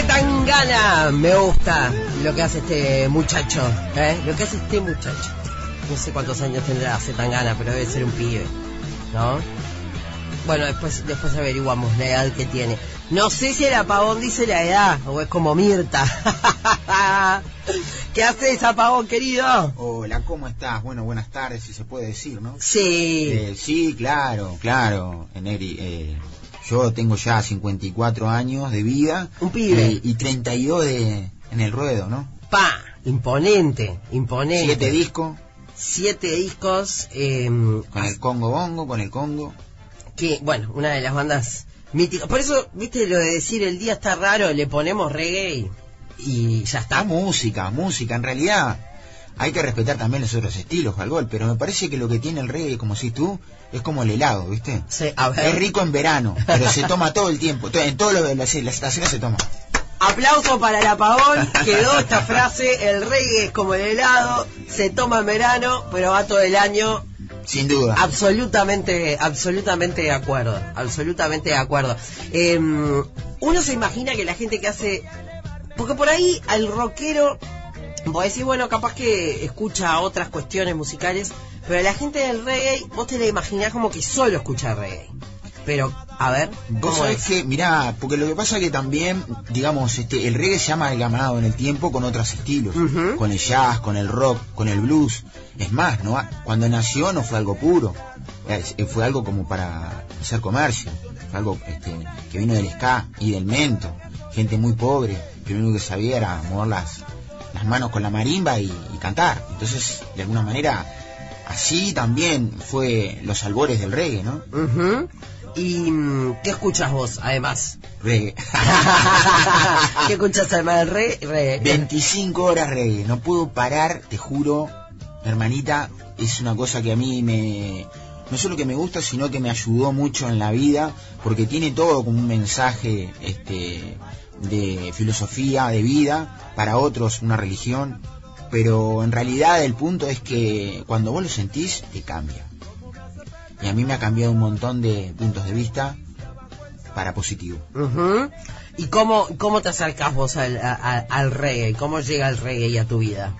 Zetangana. Me gusta lo que hace este muchacho. ¿eh? Lo que hace este muchacho. No sé cuántos años tendrá Zetangana, pero debe ser un pibe. ¿No? Bueno, después, después averiguamos la edad que tiene. No sé si el apagón dice la edad o es como Mirta. ¿Qué haces, apagón, querido? Hola, ¿cómo estás? Bueno, buenas tardes, si se puede decir, ¿no? Sí. Eh, sí, claro, claro, Negri. Eh, yo tengo ya 54 años de vida. Un pibe. eh, y 32 de, en el ruedo, ¿no? Pa, imponente, imponente. Siete discos, Siete discos. eh, con el Congo Bongo, con el Congo. que, bueno, una de las bandas míticas. Por eso, viste, lo de decir el día está raro, le ponemos reggae y ya Está está. música, música. En realidad hay que respetar también los otros estilos, Jalgol, pero me parece que lo que tiene el reggae, como si tú, es como el helado, ¿viste? Sí, a ver. Es rico en verano, pero se toma todo el tiempo. En todo lo de las, estaciones se toma. Aplauso para el apagón, quedó esta frase, el reggae es como el helado, se toma en verano, pero va todo el año, Sin duda. absolutamente, absolutamente de acuerdo, absolutamente de acuerdo. Eh, uno se imagina que la gente que hace, porque por ahí al rockero, vos decís, bueno, capaz que escucha otras cuestiones musicales, pero la gente del reggae, vos te la imaginás como que solo escucha reggae. Pero, a ver, Vos ¿cómo sabés que, mirá, porque lo que pasa es que también, digamos, este, el reggae se ha amalgamado en el tiempo con otros estilos, con el jazz, con el rock, con el blues. Es más, ¿no? Cuando nació no fue algo puro, eh, fue algo como para hacer comercio, fue algo este, que vino del ska y del mento, gente muy pobre, que lo único que sabía era mover las, las manos con la marimba y, y cantar. Entonces, de alguna manera, así también fue los albores del reggae, ¿no? ¿Y mm, qué escuchas vos, además? Reggae. ¿Qué escuchas además del re? re- 25 horas reggae, no puedo parar, te juro, hermanita, es una cosa que a mí me... No solo que me gusta, sino que me ayudó mucho en la vida, porque tiene todo como un mensaje este, de filosofía, de vida, para otros una religión, pero en realidad el punto es que cuando vos lo sentís, te cambia. Y a mí me ha cambiado un montón de puntos de vista para positivo. ¿Y cómo, cómo te acercás vos al, a- a- al reggae? ¿Cómo llega el reggae a tu vida?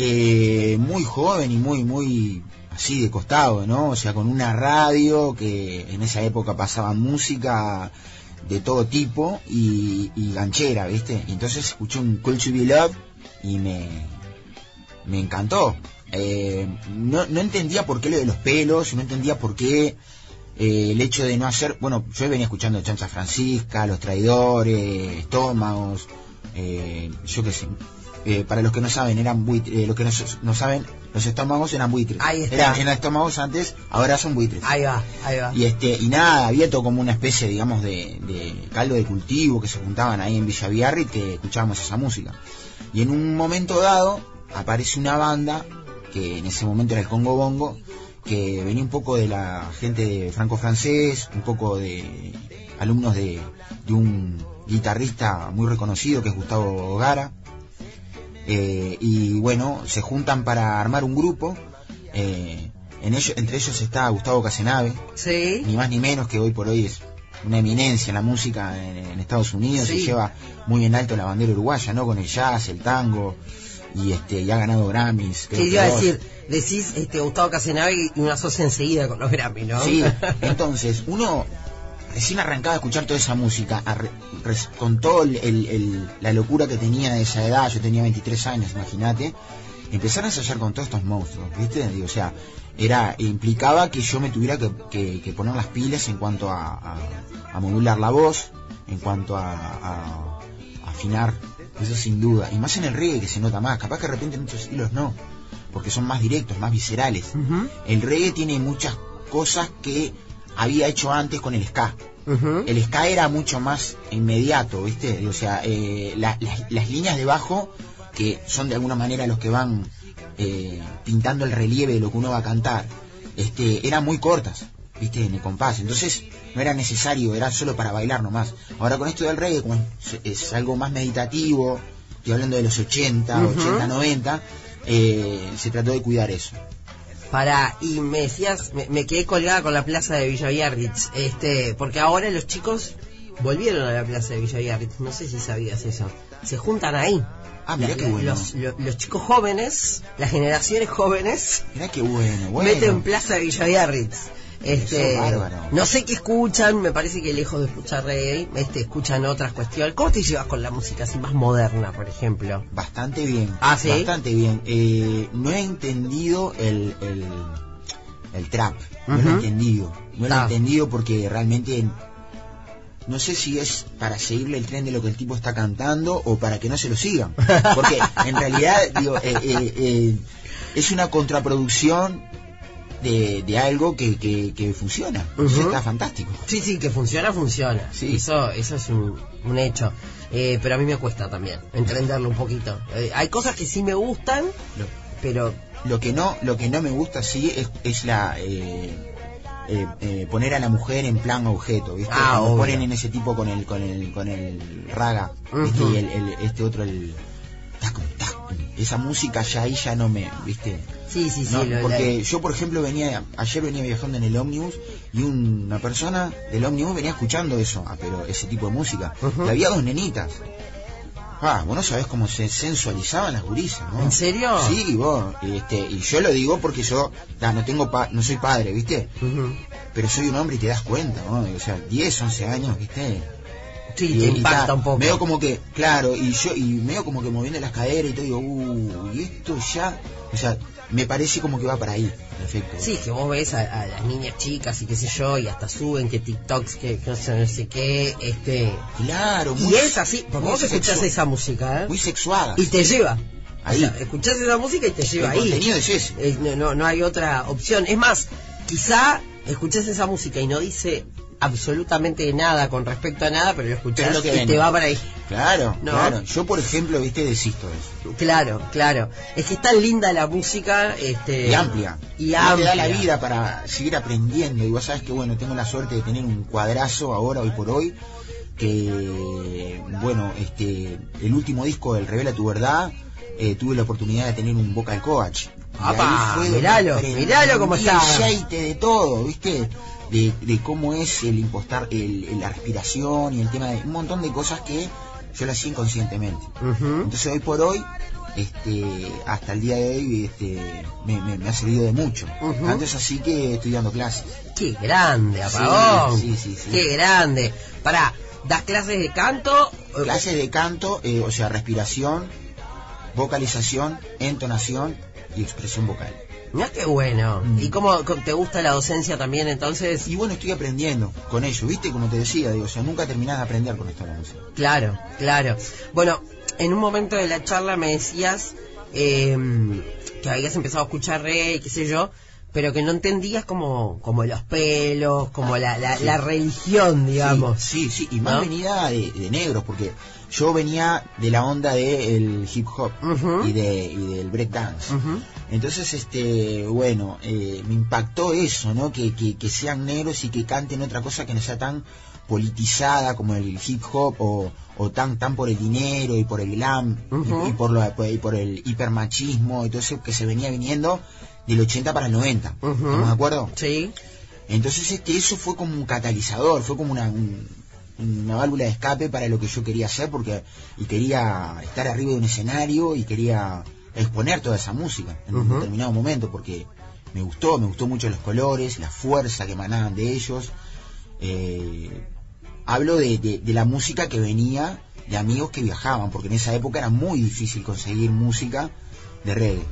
eh, muy joven y muy, muy así de costado, ¿no? O sea, con una radio que en esa época pasaba música de todo tipo y, ganchera, ¿viste? Entonces escuché un Cool to Be Love y me, me encantó. Eh, no, no entendía por qué lo de los pelos, no entendía por qué eh, el hecho de no hacer, bueno, yo venía escuchando Chancha Francisca, Los Traidores, Estómagos, eh, yo qué sé. Eh, para los que no saben, eran buitres, eh, los que no, no saben, los estómagos eran buitres. Ahí está. Eran, eran estómagos antes, ahora son buitres. Ahí va, ahí va. Y este, y nada, había todo como una especie, digamos, de, de caldo de cultivo que se juntaban ahí en Villa Biarritz que escuchábamos esa música. Y en un momento dado aparece una banda, que en ese momento era el Congo Bongo, que venía un poco de la gente de franco-francés, un poco de alumnos de, de un guitarrista muy reconocido que es Gustavo Gara. Eh, y bueno, se juntan para armar un grupo. eh, en ellos, entre ellos está Gustavo Casenave, Sí. ni más ni menos que hoy por hoy es una eminencia en la música en, en Estados Unidos Sí. y lleva muy en alto la bandera uruguaya, ¿no? Con el jazz, el tango y este y ha ganado Grammys. creo ¿Qué que iba a decir? Decís este, Gustavo Casenave y una asocia enseguida con los Grammy, ¿no? Sí, entonces uno recién arrancaba a escuchar toda esa música, a re- res- con toda la locura que tenía de esa edad, yo tenía 23 años, imagínate, empezar a ensayar con todos estos monstruos, ¿viste? Digo, o sea, era implicaba que yo me tuviera que, que- que poner las pilas en cuanto a, a- a modular la voz, en cuanto a, afinar, eso sin duda, y más en el reggae que se nota más, capaz que de repente en muchos estilos no, porque son más directos, más viscerales. El reggae tiene muchas cosas que había hecho antes con el ska. El ska era mucho más inmediato, ¿viste? O sea, eh, la- las- las líneas de bajo, que son de alguna manera los que van eh, pintando el relieve de lo que uno va a cantar, este, eran muy cortas, ¿viste? En el compás. Entonces, no era necesario, era solo para bailar nomás. Ahora con esto del reggae, como es, es algo más meditativo, estoy hablando de los 80, Ujú. 80, 90, eh, se trató de cuidar eso. Para, y me decías, me, me quedé colgada con la plaza de Villa Biarritz, este, porque ahora los chicos volvieron a la plaza de Villa Biarritz. No sé si sabías eso. Se juntan ahí. Ah, mirá La- qué bueno. los, lo- los chicos jóvenes, las generaciones jóvenes, Mirá qué bueno, bueno. meten plaza de Villa Biarritz. Este, no sé qué escuchan, me parece que lejos de escuchar reggae, este, escuchan otras cuestiones. ¿Cómo te llevas con la música así más moderna, por ejemplo? Bastante bien. Ah, ¿sí? Bastante bien. Eh, no he entendido el, el, el trap. No lo he entendido. No lo he entendido porque realmente no sé si es para seguirle el tren de lo que el tipo está cantando o para que no se lo sigan. Porque en realidad digo, eh, eh, eh, es una contraproducción de, de algo que, que, que funciona. Está fantástico. Sí, sí, que funciona, funciona. Sí. Eso, eso es un, un hecho. Eh, pero a mí me cuesta también entenderlo un poquito. Eh, hay cosas que sí me gustan, pero lo que no lo que no me gusta sí es, es la eh, eh, eh, poner a la mujer en plan objeto ¿viste? Ah, ponen en ese tipo con el con el con el raga y el, el- este otro el tacum. esa música ya ahí ya no me viste sí, sí, sí. No, lo- porque yo por ejemplo venía ayer venía viajando en el ómnibus y una persona del ómnibus venía escuchando eso ah, pero ese tipo de música y había dos nenitas Ah, vos no sabés cómo se sensualizaban las gurisas, ¿no? ¿En serio? Sí, vos, este, y yo lo digo porque yo, no tengo pa- no soy padre, ¿viste? Pero soy un hombre y te das cuenta, ¿no? O sea, 10, 11 años, ¿viste? Sí, Y- te impacta ta, un poco. Medio como que, claro, y yo, y medio como que moviendo las caderas y todo, digo, uh, y esto ya, o sea, me parece como que va para ahí, perfecto. Sí, que vos ves a, a las niñas chicas y qué sé yo, y hasta suben que TikToks, que, que no sé, no sé qué, este... Claro, Y es así, porque muy vos escuchás esa música, ¿eh? Muy sexuada. Y te lleva. Ahí. O sea, escuchás esa música y te lleva El ahí. contenido es ese. Eh, no, no, no hay otra opción. Es más, quizá escuchás esa música y no dice absolutamente nada con respecto a nada, pero lo escuchás lo que y te va para ahí. Claro, No. claro. Yo, por ejemplo, viste, desisto de eso. Claro, claro. Es que es tan linda la música, este... y amplia. Y No te da amplia. la vida para seguir aprendiendo. Y vos sabes que, bueno, tengo la suerte de tener un cuadrazo ahora, hoy por hoy, que, bueno, este, el último disco del Revela Tu Verdad, eh, tuve la oportunidad de tener un vocal coach. Apa, miralo, miralo cómo el está. aceite de todo, ¿viste? De, de cómo es el impostar, el, la respiración y el tema de un montón de cosas que yo lo hacía inconscientemente. Entonces hoy por hoy, este, hasta el día de hoy, este, me, me- me ha servido de mucho. Ujú. Tanto es así que estoy dando clases. Qué grande, apagón. Sí, sí, sí. Qué grande. Pará, ¿das clases de canto? Eh, Clases de canto, eh, o sea, respiración, vocalización, entonación y expresión vocal. Mirá qué bueno. Mm. ¿Y cómo te gusta la docencia también entonces? Y bueno, estoy aprendiendo con ello, ¿viste? Como te decía, digo, o sea, nunca terminás de aprender con la música. Claro, claro. Bueno, en un momento de la charla me decías eh, que habías empezado a escuchar reggae, qué sé yo, pero que no entendías como, como los pelos, como la, la, Sí. la religión, digamos. Sí, sí, sí, y más ¿No? venida de, de negros, porque yo venía de la onda del hip hop y, de, y del break dance. Entonces, este, bueno, eh, me impactó eso, ¿no? Que, que, que sean negros y que canten otra cosa que no sea tan politizada como el hip hop o, o tan tan por el dinero y por el glam y por lo, y por el hipermachismo y todo eso que se venía viniendo del 80 para el 90. Ujú. ¿Estamos de acuerdo? Sí. Entonces este, eso fue como un catalizador, fue como una, un- una válvula de escape para lo que yo quería hacer porque y quería estar arriba de un escenario y quería exponer toda esa música en un determinado momento porque me gustó, me gustó mucho los colores, la fuerza que emanaban de ellos. Eh, hablo de, de- de la música que venía de amigos que viajaban, porque en esa época era muy difícil conseguir música de reggae.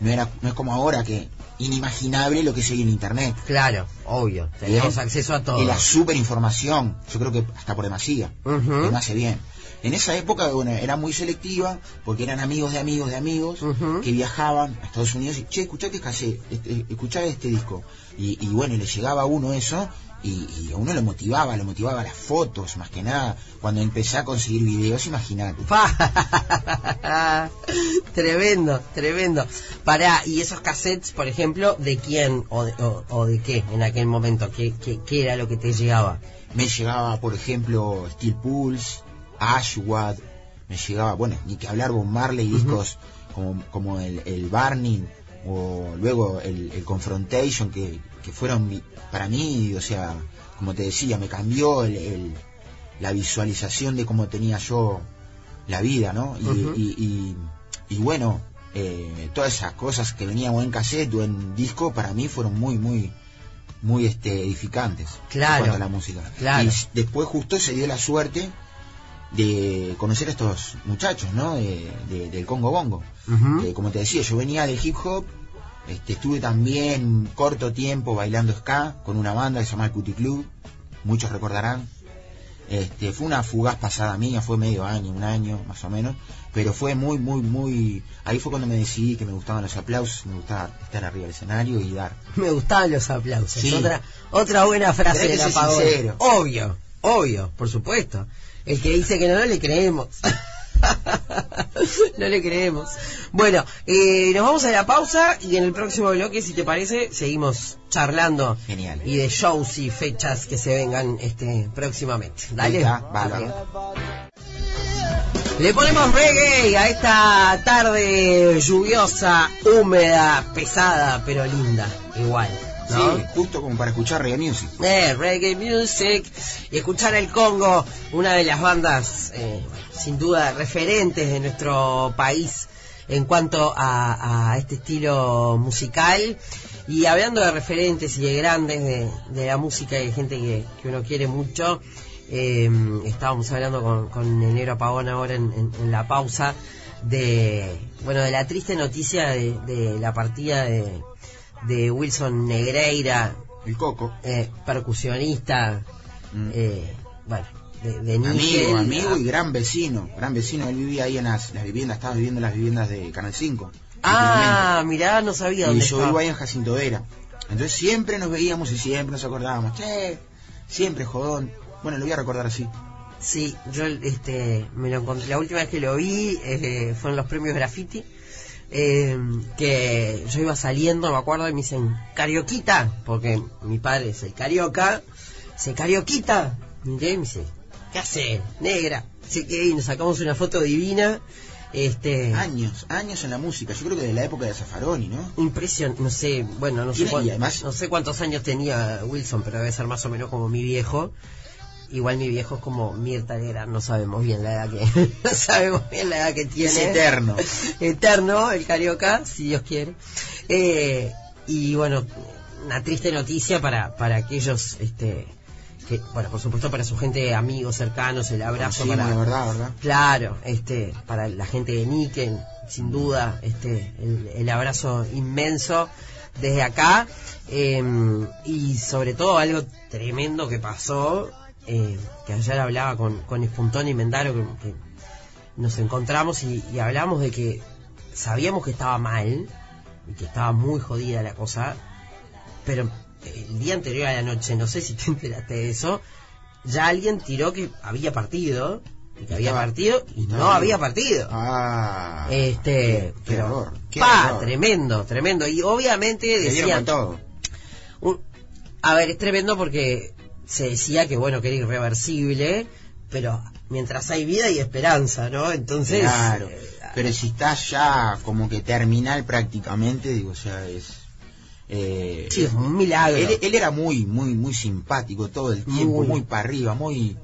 No, era, no es como ahora que inimaginable lo que se oye en internet. Claro, obvio. Tenemos acceso a todo. Y la super información, yo creo que hasta por demasía, Ujú. que me hace bien. En esa época, bueno, era muy selectiva, porque eran amigos de amigos de amigos, que viajaban a Estados Unidos y, che, escuchá que este, escuchá este disco. Y, y bueno, y le llegaba a uno eso, y, y a uno lo motivaba, lo motivaba las fotos, más que nada. Cuando empecé a conseguir videos, imagínate. Tremendo, tremendo. Pará, y esos cassettes, por ejemplo, ¿de quién o de, o- o de qué en aquel momento? ¿Qué, qué, qué era lo que te llegaba? Me llegaba, por ejemplo, Steel Pulse, Ashwad, me llegaba, bueno, ni que hablar Bob Marley, discos como, como el, el Barney, o luego el, el Confrontation, que, que fueron para mí, o sea, como te decía, me cambió el, el, la visualización de cómo tenía yo la vida, ¿no? Y, y, y- y bueno, eh, todas esas cosas que venían o en cassette o en disco, para mí fueron muy, muy, muy este, edificantes. Claro. En cuanto a la música. Claro. Y después justo se dio la suerte de conocer a estos muchachos, ¿no? De- de- del Congo Bongo. Eh, como te decía, yo venía del hip hop, este, estuve también corto tiempo bailando ska con una banda que se llama el Cutie Club, muchos recordarán. Este, fue una fugaz pasada mía, fue medio año, un año más o menos, pero fue muy, muy, muy... Ahí fue cuando me decidí que me gustaban los aplausos, me gustaba estar arriba del escenario y dar. Me gustaban los aplausos. Sí. Otra, otra buena frase de la. Obvio, obvio, por supuesto. El que dice que no, no le creemos. no le creemos. Bueno, eh, nos vamos a la pausa y en el próximo bloque, si te parece, seguimos charlando Genial. y de shows y fechas que se vengan este próximamente. Dale. Ok. Le ponemos reggae a esta tarde lluviosa, húmeda, pesada, pero linda, igual. ¿No? Sí, justo como para escuchar reggae music. Eh, reggae music y escuchar el Congo, una de las bandas eh, sin duda referentes de nuestro país en cuanto a, a este estilo musical. Y hablando de referentes y de grandes de, de la música y de gente que, que uno quiere mucho, eh, estábamos hablando con, con el negro Apagón ahora en, en- en la pausa de bueno de la triste noticia de, de la partida de, de Wilson Negreira, El coco. eh, percusionista, Mm. eh, bueno, de, de amigo, amigo y gran vecino. Gran vecino, él vivía ahí en las, las viviendas, estaba viviendo en las viviendas de Canal 5. Ah, mirá, no sabía y dónde yo estaba. vivo ahí en Jacinto Vera. Entonces siempre nos veíamos y siempre nos acordábamos. Che, siempre jodón. Bueno, lo voy a recordar así. Sí, yo este me lo encontré. La última vez que lo vi eh, fue en los premios Graffiti. Eh, que yo iba saliendo, me acuerdo, y me dicen Carioquita, porque mi padre es el Carioca. Dice Carioquita. Miré y me dice, ¿qué hace? Negra. Así que y nos sacamos una foto divina. Este, Años, años en la música. Yo creo que de la época de Zaffaroni, ¿no? Impresión, no sé, bueno, no sé, Tiene- cuán- y además- no sé cuántos años tenía Wilson, pero debe ser más o menos como mi viejo. Igual mi viejo es como Mirta Legrand, no sabemos bien la edad que no sabemos bien la edad que tiene. Es eterno. Eterno, el carioca, si Dios quiere. Eh, y bueno, una triste noticia para para aquellos este que bueno, por supuesto para su gente, amigos cercanos, el abrazo Sí, para de verdad, ¿verdad? Claro, este, para la gente de Níquel, sin duda, este, el, el abrazo inmenso desde acá eh, y sobre todo algo tremendo que pasó, eh, que ayer hablaba con, con Espuntón y Mendaro, que, que nos encontramos y, y hablamos de que sabíamos que estaba mal y que estaba muy jodida la cosa, pero el día anterior a la noche, no sé si te enteraste de eso, ya alguien tiró que había partido, y que había partido, y no había partido. Ah. este, qué, qué pero, horror, qué pa, horror. tremendo, tremendo. Y obviamente decían, todo. un- a ver, es tremendo porque se decía que bueno, que era irreversible, pero mientras hay vida hay esperanza, ¿no? Entonces, Claro. eh, Pero si está ya como que terminal prácticamente, digo, o sea, es... Eh, sí, es un milagro. él, él era muy, muy, muy simpático todo el tiempo, Muy. muy, para arriba, muy,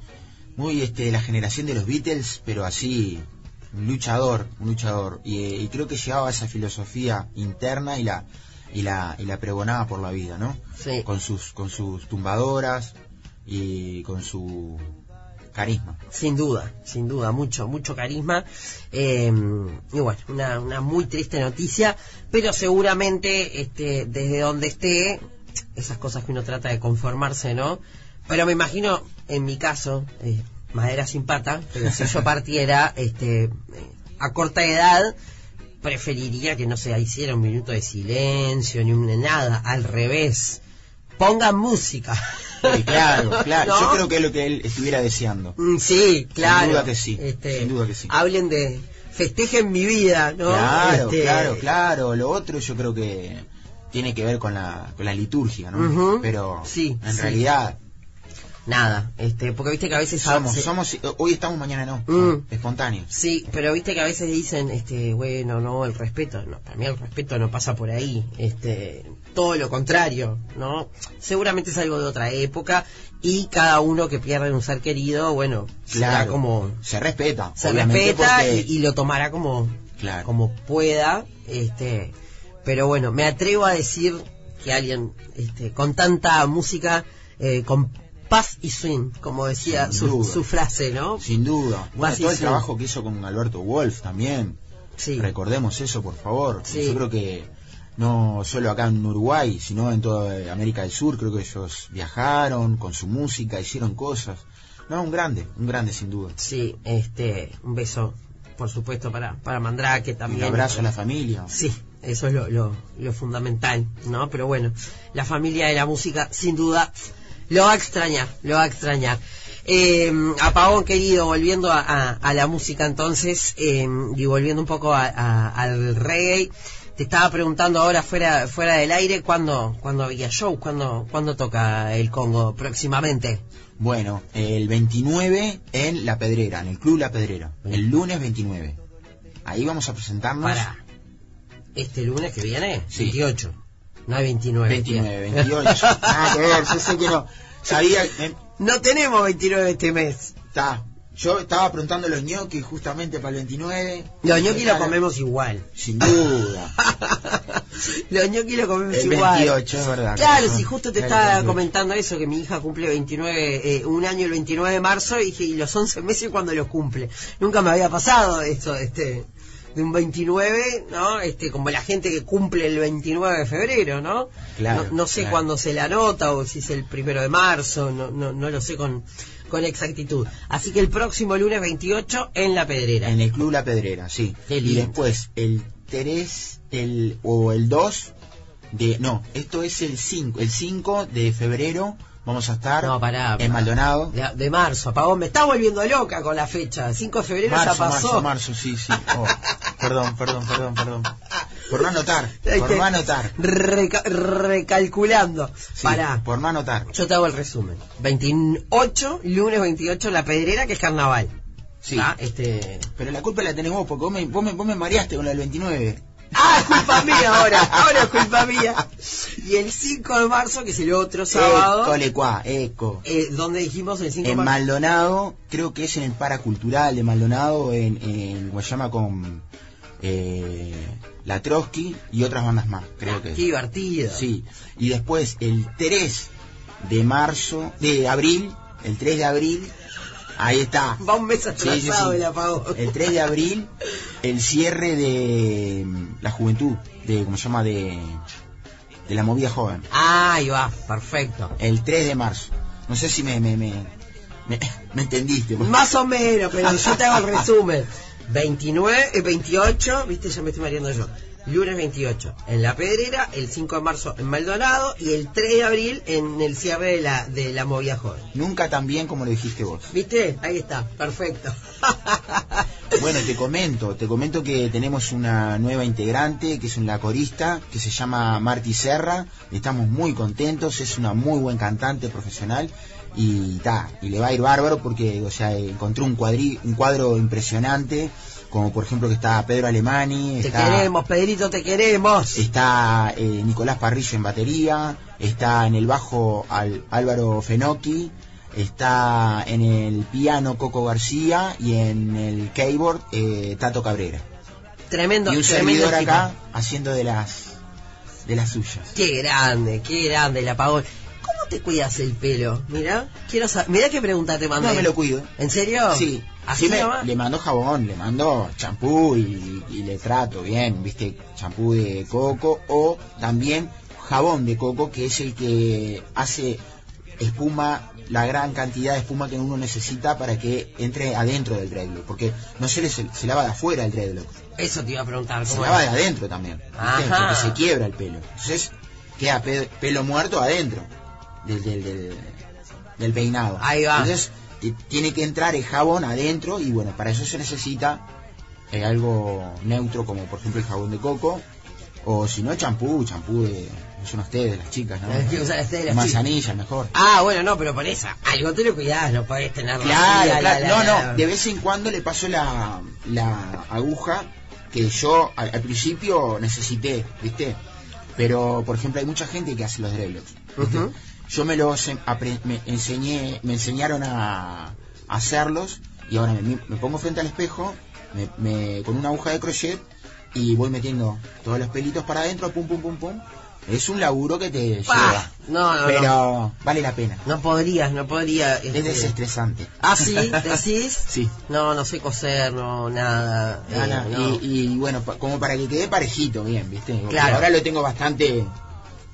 muy este, de la generación de los Beatles, pero así, un luchador, un luchador. Y, y creo que llevaba esa filosofía interna y la, y la, y la pregonaba por la vida, ¿no? Sí. Con sus, con sus tumbadoras y con su carisma. Sin duda, sin duda, mucho, mucho carisma. Eh, y bueno, una, una muy triste noticia, pero seguramente este, desde donde esté, esas cosas que uno trata de conformarse, ¿no? Pero me imagino, en mi caso, eh, madera sin pata, pero si yo partiera este, eh, a corta edad, preferiría que no se hiciera un minuto de silencio, ni un nada, al revés. Pongan música. Claro, claro. ¿No? Yo creo que es lo que él estuviera deseando. Mm, Sí, claro. duda que sí, Este, sin duda que sí. Hablen de festejen mi vida, ¿no? Claro, Este, claro, claro. Lo otro yo creo que tiene que ver con la, con la liturgia, ¿no? Pero Sí, en sí. realidad nada, este, porque viste que a veces Somos, se- somos, hoy estamos, mañana no. Mm. Espontáneos. Sí, pero viste que a veces dicen, este, bueno, no, el respeto, no, para mí el respeto no pasa por ahí, este, todo lo contrario, ¿no? Seguramente es algo de otra época y cada uno que pierde un ser querido, bueno, Claro. como, Se respeta. se respeta porque- y, y lo tomará como, Claro. como pueda, este, pero bueno, me atrevo a decir que alguien, este, con tanta música, eh, con paz y swing, como decía su, su frase, ¿no? Sin duda. Bueno, todo el trabajo que hizo con Alberto Wolf también. Sí. Recordemos eso, por favor. Sí. Yo creo que no solo acá en Uruguay, sino en toda América del Sur, creo que ellos viajaron con su música, hicieron cosas. No, un grande, un grande sin duda. Sí, este, un beso, por supuesto, para, para Mandrake Un también. abrazo a la familia. Sí, eso es lo, lo, lo fundamental, ¿no? Pero bueno, la familia de la música, sin duda, lo va a extrañar, lo va a extrañar. Eh, Apagón, querido, volviendo a, a- a la música entonces, eh, y volviendo un poco a- al reggae, te estaba preguntando ahora fuera, fuera del aire, ¿cuándo, cuándo había show? ¿Cuándo, ¿Cuándo toca el Congo próximamente? Bueno, el 29 en La Pedrera, en el Club La Pedrera. El lunes 29. Ahí vamos a presentarnos. Para este lunes que viene, Sí. 28, no hay 29. 29, tío. 28. Nada que ver, yo sé que no. Sabía, eh, No tenemos 29 este mes. está. Yo estaba preguntando los ñoquis justamente para el 29. Los ñoquis lo Claro, comemos igual. Sin duda. Los ñoquis lo comemos El igual. 28, es verdad. Claro, si justo te Claro, estaba comentando eso, que mi hija cumple 29, eh, un año el 29 de marzo, y ¿y los 11 meses cuando los cumple? Nunca me había pasado esto, este, de un 29, ¿no? Este, como la gente que cumple el 29 de febrero, ¿no? Claro, no, no sé claro. cuándo se la nota o si es el primero de marzo, no, no, no lo sé con, con exactitud. Así que el próximo lunes 28 en La Pedrera. En el Club La Pedrera, sí. Y después el 3 el, o el 2 de... No, esto es el 5. El 5 de febrero vamos a estar No, pará, en. Maldonado. De, de marzo, apagón. Me está volviendo loca con la fecha. 5 de febrero Marzo, ya pasó. marzo, marzo, sí, sí. Oh, perdón, perdón, perdón, perdón. Por no anotar, por no anotar. reca- recalculando. Sí, Pará. Por no anotar. Yo te hago el resumen. 28, lunes 28, la pedrera, que es carnaval. Sí. ¿Ah? Este... Pero la culpa la tenés vos, porque vos me, vos me, vos me mareaste con la del 29. Ah, es culpa mía ahora. Ahora es culpa mía. Y el 5 de marzo, que es el otro sábado. Eco, lecuá, eco. Eh, ¿Dónde dijimos el 5 de En marzo? Maldonado, creo que es en el Paracultural de Maldonado, en, en Guayama con eh, La Trotsky y otras bandas más, creo que Qué divertido. Sí, y después el 3 de marzo, de abril, el 3 de abril, ahí está. Va un mes Sí, atrasado sí, sí. el apagón. El 3 de abril, el cierre de mm, la juventud, de, ¿cómo se llama? De, de la movida joven. Ah, ahí va, perfecto. El 3 de marzo. No sé si me, me, me, me, me entendiste. Más o menos, pero yo te hago el resumen. 29, eh, 28, viste, ya me estoy mareando yo. Lunes 28 en La Pedrera, el 5 de marzo en Maldonado y el 3 de abril en el cierre de la, de la movida joven. Nunca tan bien como lo dijiste vos. ¿Viste? Ahí está, perfecto. Bueno, te comento, te comento que tenemos una nueva integrante, que es una corista, que se llama Marti Serra. Estamos muy contentos, es una muy buen cantante profesional y ta, y le va a ir bárbaro porque, o sea, encontró un cuadri, un cuadro impresionante, como por ejemplo que está Pedro Alemani, te queremos, Pedrito, te queremos. está eh, Nicolás Parrillo en batería, está en el bajo Al- Álvaro Fenocchi, está en el piano Coco García y en el keyboard eh, Tato Cabrera. Tremendo, y un tremendo servidor equipo. acá haciendo de las de las suyas. Qué grande, qué grande el apagón. ¿Cómo te cuidas el pelo? Mira, quiero saber. Mira qué pregunta te mandé. No me lo cuido. ¿En serio? Sí, ¿Así sí me, le mando jabón, le mando champú y, y le trato bien, viste, champú de coco o también jabón de coco que es el que hace espuma, la gran cantidad de espuma que uno necesita para que entre adentro del dreadlock, porque no se, le, se, se lava de afuera el dreadlock, Eso te iba a preguntar. se ¿cómo lava de adentro también, porque se quiebra el pelo. Entonces queda pe- pelo muerto adentro del, del, del, del peinado. Ahí va. Entonces ti- tiene que entrar el jabón adentro y bueno, para eso se necesita eh, algo neutro como por ejemplo el jabón de coco O si no, champú, champú de. Son ustedes, las chicas, ¿no? Es que usan ustedes las Manzanilla, mejor. Ah, bueno, no, pero por eso, algo te lo cuidás, no podés tener Claro, la- claro. la- no, la- no, de vez en cuando le paso la, la aguja que yo al, al principio necesité, ¿viste? Pero, por ejemplo, hay mucha gente que hace los dreadlocks. Ujú. Yo me los me enseñé, me enseñaron a, a hacerlos y ahora me, me pongo frente al espejo me, me- con una aguja de crochet y voy metiendo todos los pelitos para adentro, pum, pum, pum, pum. Es un laburo que te lleva, No, no, pero no. vale la pena. No podrías, no podría. Es este- desestresante. Ah, sí, decís. Sí. No, no sé coser, no, nada. eh, Ana, no. y, y bueno, como para que quede parejito, bien, ¿viste? Porque Claro. Ahora lo tengo bastante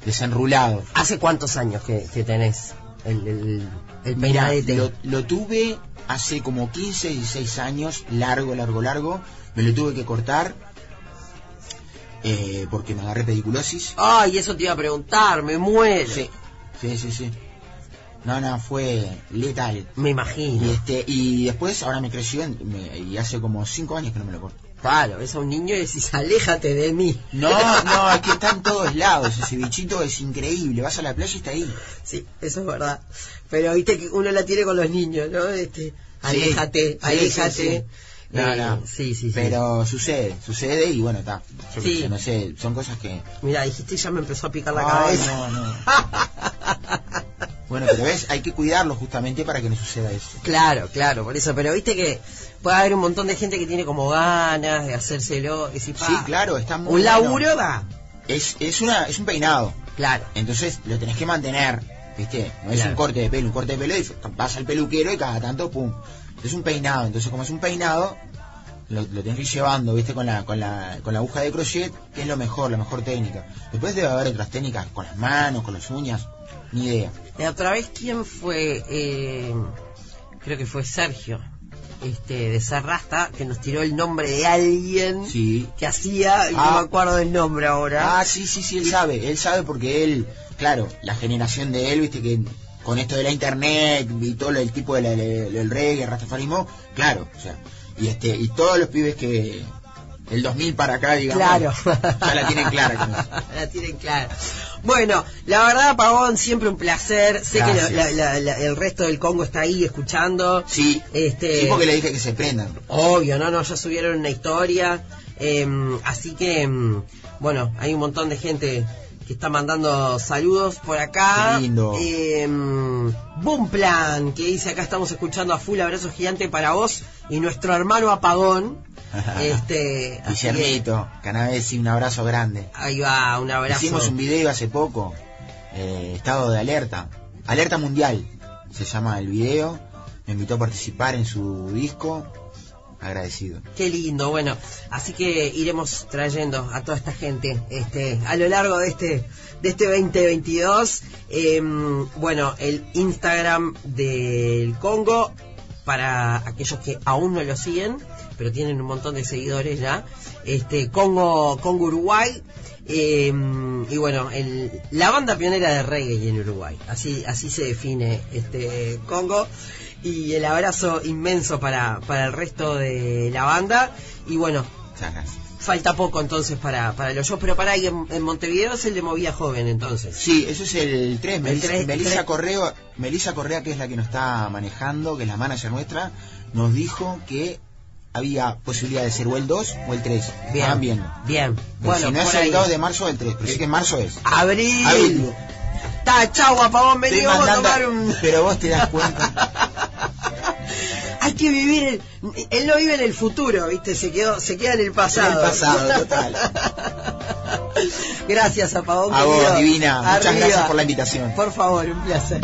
desenrulado. ¿Hace cuántos años que, que tenés el, el, el peinadete? lo, lo tuve hace como 15, 16 años, largo, largo, largo. Me lo tuve que cortar eh, porque me agarré pediculosis. Ay, eso te iba a preguntar, me muero. Sí, sí, sí, sí. No, no, fue letal. Me Y, imagino. este, y después ahora me creció en- me- y hace como 5 años que no me lo corto. Claro, ves a un niño y decís, aléjate de mí. No, no, es que está en todos lados. Ese bichito es increíble. Vas a la playa y está ahí. Sí, eso es verdad. Pero viste que uno la tiene con los niños, ¿no? Este, aléjate, sí, aléjate. sí, sí. No, Eh, no. Sí, sí, sí. Pero sucede, sucede y bueno, está. Yo Sí. no sé, son cosas que. Mira, dijiste y ya me empezó a picar la Ay, cabeza. no, no. bueno, pero ves, hay que cuidarlo justamente para que no suceda eso. Claro, claro, por eso. Pero viste que puede haber un montón de gente que tiene como ganas de hacérselo. Y pa, Sí, claro, está muy Un bueno. laburo da. Es, es, una, es un peinado. Claro. Entonces lo tenés que mantener, ¿viste? No es Claro. un corte de pelo, un corte de pelo y vas al peluquero y cada tanto, pum. Es un peinado. Entonces, como es un peinado, lo, lo tenés que ir llevando, ¿viste? Con la, con, la, con la aguja de crochet, que es lo mejor, la mejor técnica. Después debe haber otras técnicas con las manos, con las uñas, ni idea. La otra vez, ¿quién fue? Eh, creo que fue Sergio, este, de Serrasta, que nos tiró el nombre de alguien Sí. que hacía, y no Ah. me acuerdo el nombre ahora. Ah, sí, sí, sí, él sabe, él sabe porque él, claro, la generación de él, viste que con esto de la internet y todo el tipo del del reggae, el rastafarismo, claro, o sea, y este y todos los pibes que el 2000 para acá, digamos, Claro. ya la tienen clara la tienen clara. Bueno, la verdad, Pavón, siempre un placer. Sé que Gracias. la- la- la- el resto del Congo está ahí escuchando. Sí, Este, sí, porque le dije que se prendan. Obvio, no, no, ya subieron una historia. em, así que, em, bueno, hay un montón de gente que está mandando saludos por acá. Qué lindo. Em, Boom Plan, que dice acá estamos escuchando a full abrazo gigante para vos y nuestro hermano Apagón. este, Guillermito, Canavesi, un abrazo grande. ahí va, un abrazo. Hicimos un video hace poco, eh, estado de alerta, alerta mundial, se llama el video, me invitó a participar en su disco, agradecido. Qué lindo, bueno, así que iremos trayendo a toda esta gente este a lo largo de este de este 2022. Em, bueno, el Instagram del Congo para aquellos que aún no lo siguen, pero tienen un montón de seguidores ya. Este Congo Congo Uruguay em, y bueno, el, la banda pionera de reggae en Uruguay. Así así se define este Congo y el abrazo inmenso para, para el resto de la banda. Y bueno, falta poco entonces para, para los shows, pero para ahí en, en Montevideo es el de Movía Joven entonces. Sí, eso es el 3. Melissa. Correa, Melissa Correa, que es la que nos está manejando, que es la manager nuestra, nos dijo que había posibilidad de ser o el 2 o el 3. Bien, Estaban viendo. bien. Pero Bueno, si no es el ahí. 2 de marzo o el 3, pero sí que en marzo es. Abril. Abril. Está, chau, apagón, vení, vamos a tomar un... Pero vos te das cuenta. Hay que vivir, el- él no vive en el futuro, ¿viste? Se quedó, se queda en el pasado. En el pasado, total. Gracias, apagón. A vos, querido. divina. Muchas gracias por la invitación. Por favor, un placer.